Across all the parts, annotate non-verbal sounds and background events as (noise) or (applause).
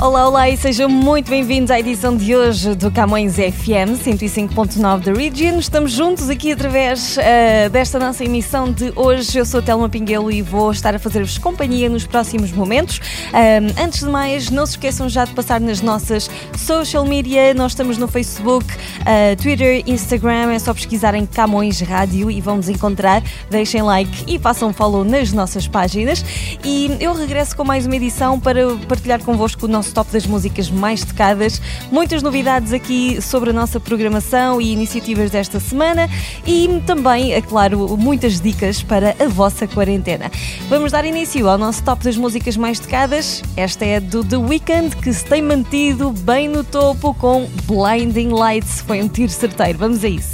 Olá, olá e sejam muito bem-vindos à edição de hoje do Camões FM 105.9 da Region. Estamos juntos aqui através uh, desta nossa emissão de hoje. Eu sou a Telma Pinguelo e vou estar a fazer-vos companhia nos próximos momentos. Uh, antes de mais, não se esqueçam já de passar nas nossas social media. Nós estamos no Facebook, uh, Twitter, Instagram. É só pesquisarem Camões Rádio e vão nos encontrar. Deixem like e façam follow nas nossas páginas. E eu regresso com mais uma edição para partilhar convosco o nosso top das músicas mais tocadas, muitas novidades aqui sobre a nossa programação e iniciativas desta semana e também, é claro, muitas dicas para a vossa quarentena. Vamos dar início ao nosso top das músicas mais tocadas. Esta é do The Weeknd, que se tem mantido bem no topo com Blinding Lights. Foi um tiro certeiro. Vamos a isso.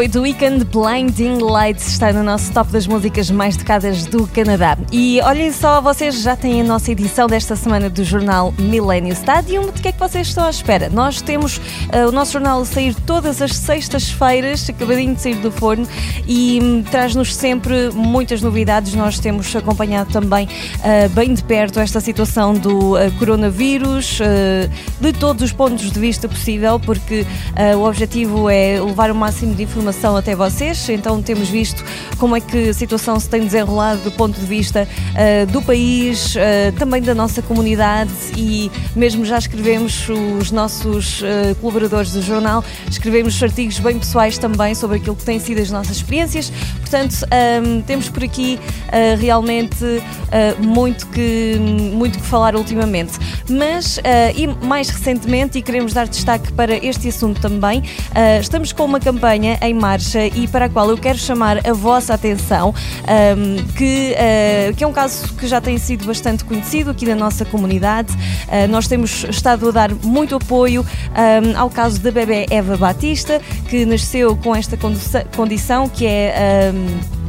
Foi do Weekend Blinding Lights, está no nosso top das músicas mais tocadas do Canadá. E olhem só, vocês já têm a nossa edição desta semana do jornal Millennium Stadium. De que é que vocês estão à espera? Nós temos uh, o nosso jornal a sair todas as sextas-feiras, acabadinho de sair do forno, e um, traz-nos sempre muitas novidades. Nós temos acompanhado também uh, bem de perto esta situação do uh, coronavírus, de todos os pontos de vista possível, porque o objetivo é levar o máximo de informação até vocês. Então temos visto como é que a situação se tem desenrolado do ponto de vista uh, do país, uh, também da nossa comunidade e mesmo já escrevemos os nossos uh, colaboradores do jornal, escrevemos artigos bem pessoais também sobre aquilo que têm sido as nossas experiências. Portanto, um, ehm, temos por aqui realmente muito, que, muito que falar ultimamente. Mas, e mais recentemente, e queremos dar destaque para este assunto também, estamos com uma campanha em marcha e para a qual eu quero chamar a vossa atenção, um, que, uh, que é um caso que já tem sido bastante conhecido aqui na nossa comunidade. Uh, nós temos estado a dar muito apoio um, ao caso da bebê Eva Batista, que nasceu com esta condição que é. Um,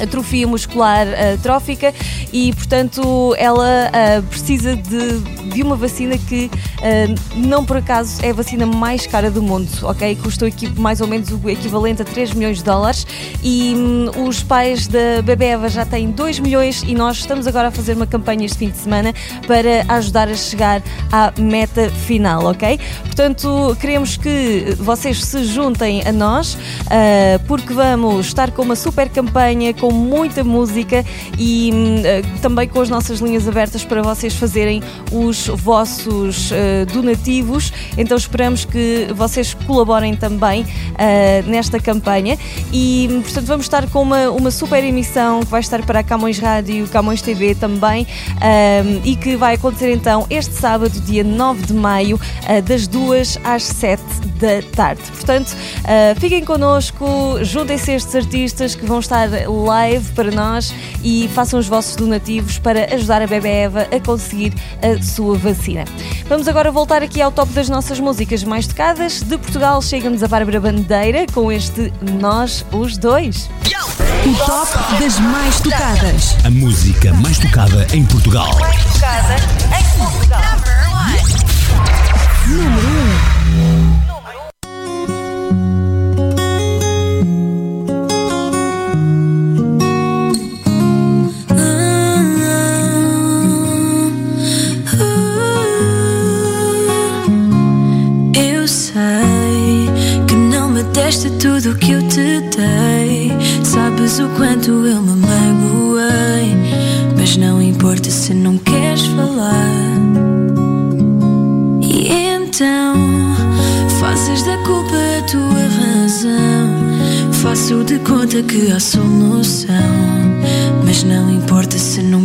atrofia muscular atrófica e, portanto, ela uh, precisa de, de uma vacina que uh, não por acaso é a vacina mais cara do mundo, ok? Custou aqui mais ou menos o equivalente a 3 milhões de dólares e um, os pais da bebê Eva já têm 2 milhões e nós estamos agora a fazer uma campanha este fim de semana para ajudar a chegar à meta final, ok? Portanto, queremos que vocês se juntem a nós uh, porque vamos estar com uma super campanha com com muita música e uh, também com as nossas linhas abertas para vocês fazerem os vossos uh, donativos. Então esperamos que vocês colaborem também uh, nesta campanha e, portanto, vamos estar com uma, uma super emissão que vai estar para a Camões Rádio, Camões TV também e que vai acontecer então este sábado, dia 9 de maio, das 2 às 7 da tarde. Portanto, fiquem connosco, juntem-se estes artistas que vão estar lá live para nós e façam os vossos donativos para ajudar a Bebé Eva a conseguir a sua vacina. Vamos agora voltar aqui ao top das nossas músicas mais tocadas. De Portugal chega-nos a Bárbara Bandeira com este Nós os Dois. O top das mais tocadas. A música mais tocada em Portugal. Mais tocada em Portugal. Que há solução. Mas não importa se não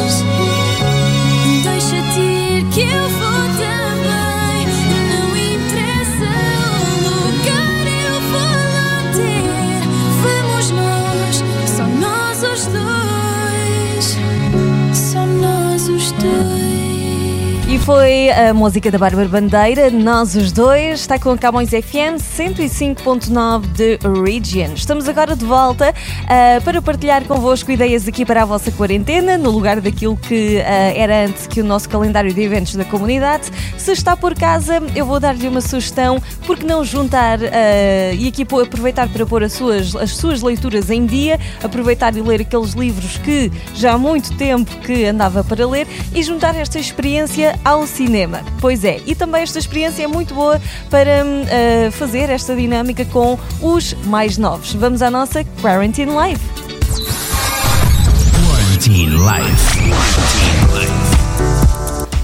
olhos. Foi a música da Bárbara Bandeira, Nós os Dois, está com a Camões FM 105.9 de Region. Estamos agora de volta uh, para partilhar convosco ideias aqui para a vossa quarentena, no lugar daquilo que uh, era antes que o nosso calendário de eventos da comunidade. Se está por casa, eu vou dar-lhe uma sugestão, porque não juntar uh, e aqui aproveitar para pôr as suas, as suas leituras em dia, aproveitar e ler aqueles livros que já há muito tempo que andava para ler e juntar esta experiência ao cinema. Pois é, e também esta experiência é muito boa para uh, fazer esta dinâmica com os mais novos. Vamos à nossa Quarantine Live. Quarantine Life.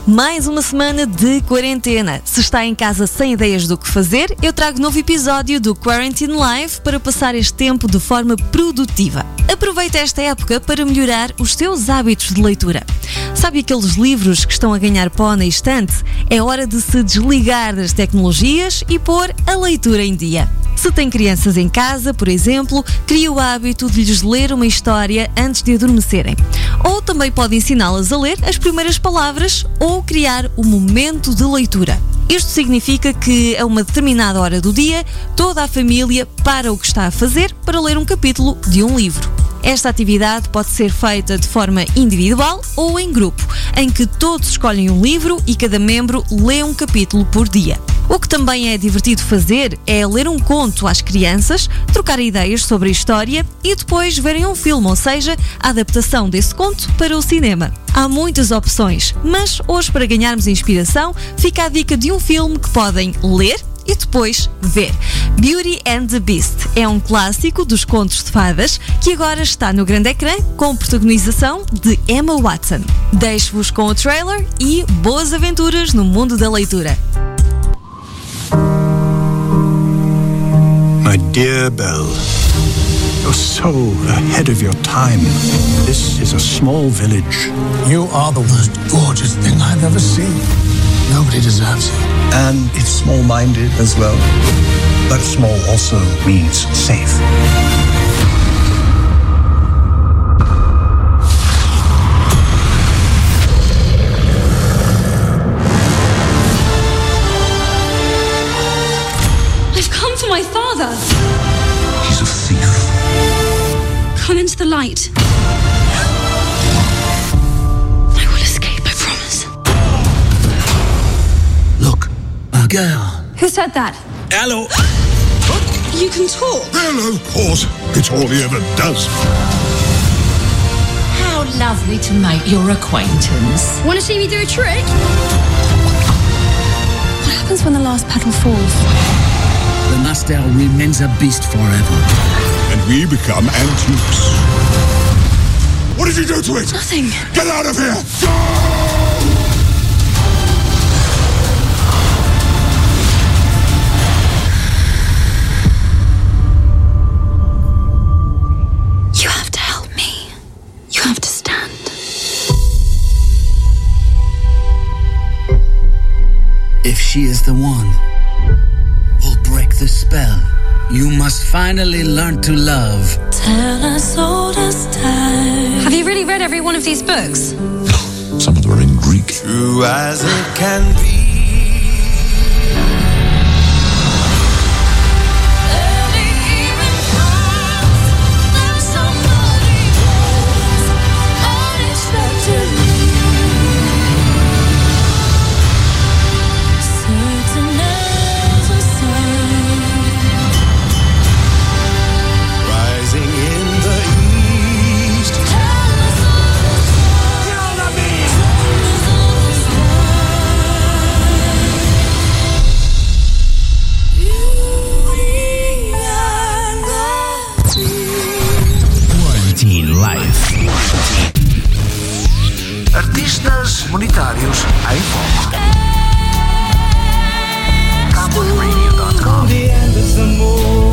Mais uma semana de quarentena. Se está em casa sem ideias do que fazer, eu trago novo episódio do Quarantine Live para passar este tempo de forma produtiva. Aproveite esta época para melhorar os seus hábitos de leitura. Sabe aqueles livros que estão a ganhar pó na estante? É hora de se desligar das tecnologias e pôr a leitura em dia. Se tem crianças em casa, por exemplo, crie o hábito de lhes ler uma história antes de adormecerem. Ou também pode ensiná-las a ler as primeiras palavras ou criar o momento de leitura. Isto significa que, a uma determinada hora do dia, toda a família para o que está a fazer para ler um capítulo de um livro. Esta atividade pode ser feita de forma individual ou em grupo, em que todos escolhem um livro e cada membro lê um capítulo por dia. O que também é divertido fazer é ler um conto às crianças, trocar ideias sobre a história e depois verem um filme, ou seja, a adaptação desse conto para o cinema. Há muitas opções, mas hoje, para ganharmos inspiração, fica a dica de um filme que podem ler e depois ver. Beauty and the Beast é um clássico dos contos de fadas que agora está no grande ecrã com protagonização de Emma Watson. Deixo-vos com o trailer e boas aventuras no mundo da leitura. My dear Belle, you're so ahead of your time. This is a small village, You are the most gorgeous thing I've ever seen. Nobody deserves you. and it's small minded as well. But small also means safe. I've come for my father. He's a thief. Come into the light. A girl. Who said that? Hello. You can talk. Well, of course. It's all he ever does. How lovely to make your acquaintance. Want to see me do a trick? What happens when the last petal falls? The Nastel remains a beast forever. And we become antiques. What did you do to it? Nothing. Get out of here! If she is the one, we'll break the spell. You must finally learn to love. Tell us all this time. Have you really read every one of these books? (gasps) Some of them are in Greek. True as it can be. Life. Artistas monetários em foco. CamõesRadio.com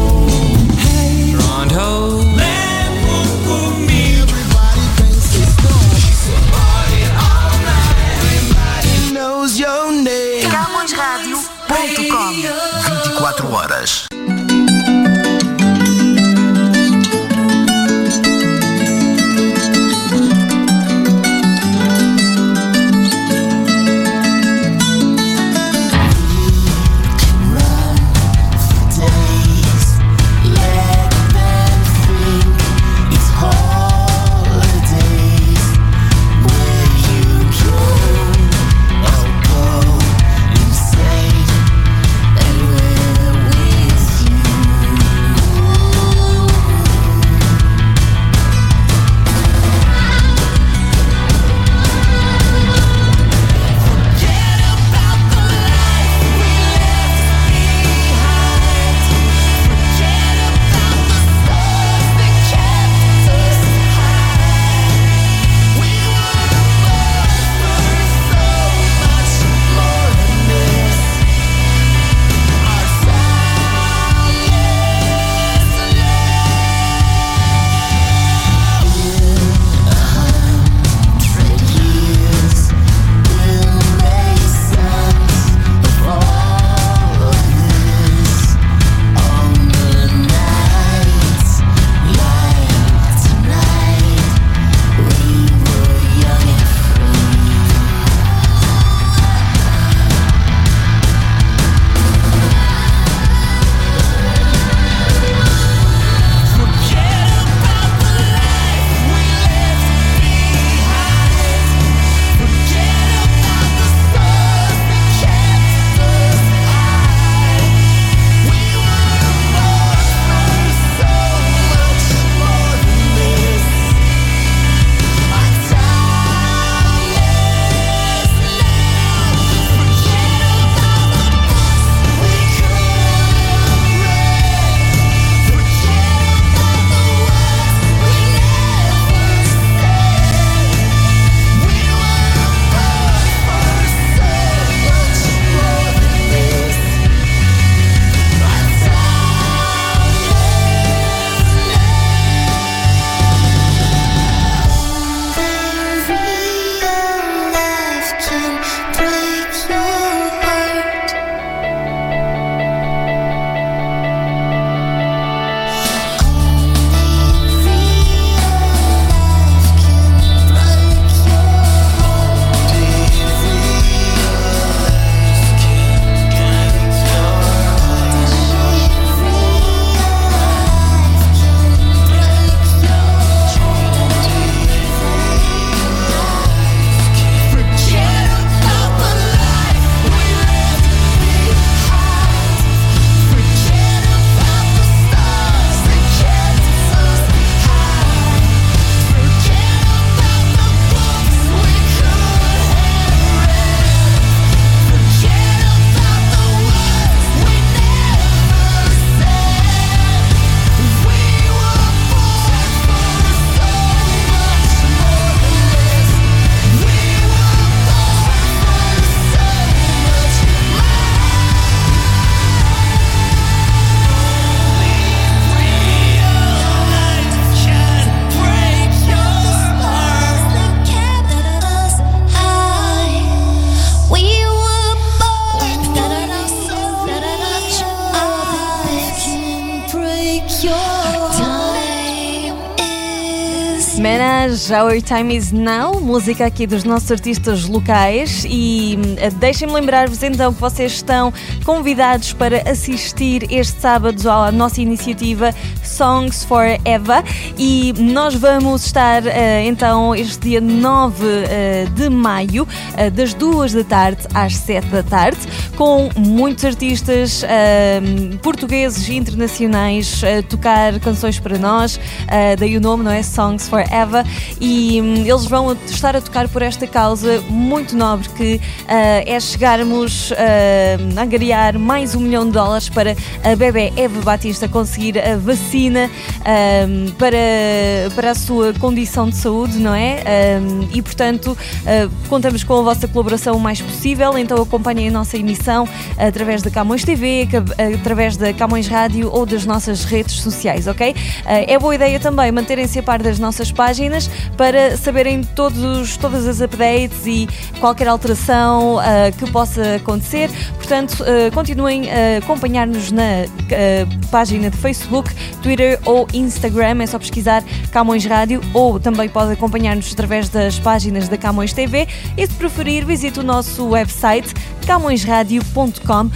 Our Time Is Now, música aqui dos nossos artistas locais. E uh, deixem-me lembrar-vos então que vocês estão convidados para assistir este sábado à nossa iniciativa Songs for Eva. E nós vamos estar uh, então este dia 9 uh, de maio, das 2 da tarde às 7 da tarde, com muitos artistas portugueses e internacionais a tocar canções para nós. daí o nome, não é? Songs for Eva. E hum, eles vão estar a tocar por esta causa muito nobre que é chegarmos a angariar mais um milhão de dólares para a bebê Eva Batista conseguir a vacina um, para, para a sua condição de saúde, não é? Um, e portanto, uh, contamos com a vossa colaboração o mais possível, então acompanhem a nossa emissão através da Camões TV, através da Camões Rádio ou das nossas redes sociais, ok? Uh, é boa ideia também manterem-se a par das nossas páginas para saberem todos, todas as updates e qualquer alteração uh, que possa acontecer. Portanto, uh, continuem a acompanhar-nos na uh, página de Facebook, Twitter ou Instagram. É só pesquisar Camões Rádio ou também pode acompanhar-nos através das páginas da Camões TV. E se preferir, visite o nosso website camõesradio.com uh,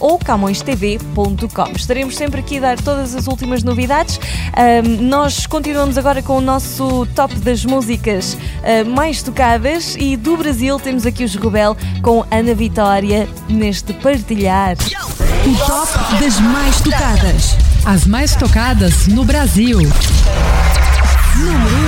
ou camõestv.com. Estaremos sempre aqui a dar todas as últimas novidades. nós continuamos agora com o nosso top das músicas uh, mais tocadas e do Brasil temos aqui os Rebel com Ana Vitória neste partilhar. O top das mais tocadas. As mais tocadas no Brasil. Número 1.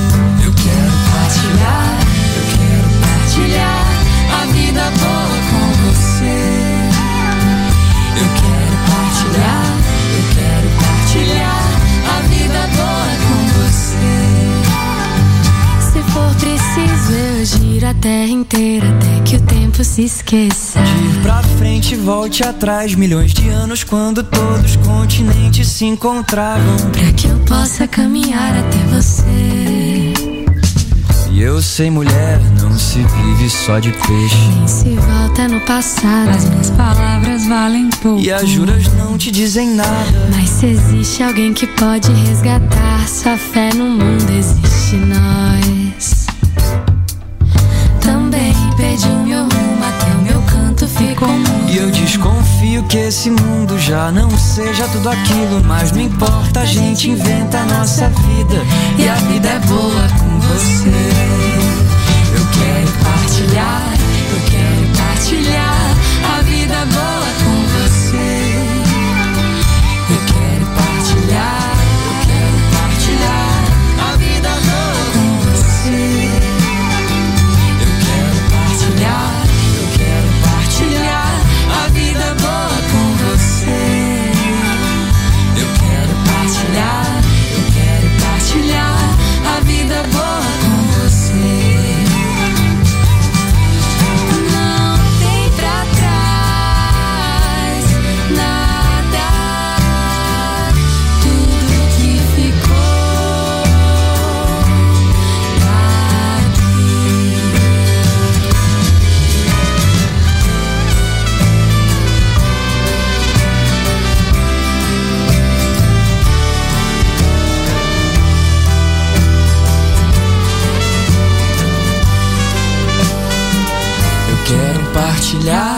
Quero partilhar a vida boa com você. Eu quero partilhar, eu quero partilhar a vida boa com você. Se for preciso, eu giro a terra inteira até que o tempo se esqueça. De ir pra frente, volte atrás. Milhões de anos quando todos os continentes se encontravam. Pra que eu possa caminhar até você. E eu sei, mulher, não se vive só de peixe. Nem se volta no passado. As minhas palavras valem pouco. E as juras não te dizem nada. Mas se existe alguém que pode resgatar sua fé no mundo, existe nós. Também perdi o meu rumo, até o meu canto ficou mudo. E eu desconfio que esse mundo já não seja tudo aquilo. Mas não importa, a gente inventa a nossa vida. E a vida é boa com você. Eu quero partilhar, eu quero partilhar partilhar,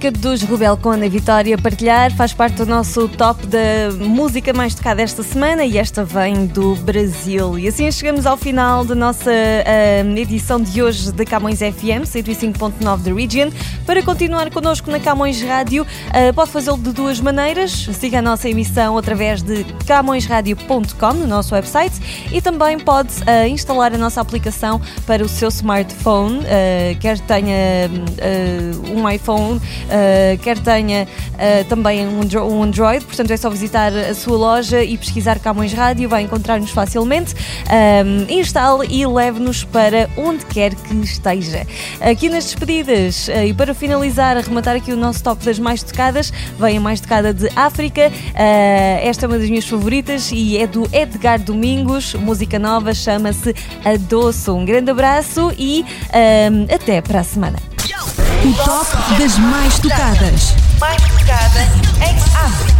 música dos Rebel com Ana Vitória partilhar, faz parte do nosso top da música mais tocada esta semana e esta vem do Brasil. E assim chegamos ao final da nossa ah, edição de hoje da Camões FM 105.9 da Region. Para continuar connosco na Camões Rádio, ah, pode fazê-lo de duas maneiras. Siga a nossa emissão através de camõesradio.com no nosso website e também pode ah, instalar a nossa aplicação para o seu smartphone, quer tenha um iPhone, ah, quer tenha ah, também um, Andro- um Android, portanto é só visitar a sua loja e pesquisar Camões Rádio, vai encontrar-nos facilmente. Ah, instale e leve-nos para onde quer que esteja. Aqui nas despedidas, ah, e para finalizar, arrematar aqui o nosso top das mais tocadas, vem a mais tocada de África. Esta é uma das minhas favoritas e é do Edgar Domingos, música nova, chama-se Adoço. Um grande abraço e até para a semana. O top das mais tocadas. Mais tocada em África.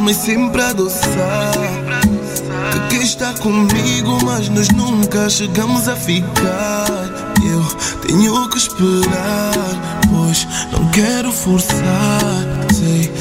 Mas sempre a adoçar. Que quer estar comigo, mas nós nunca chegamos a ficar. Eu tenho que esperar, pois não quero forçar. Sei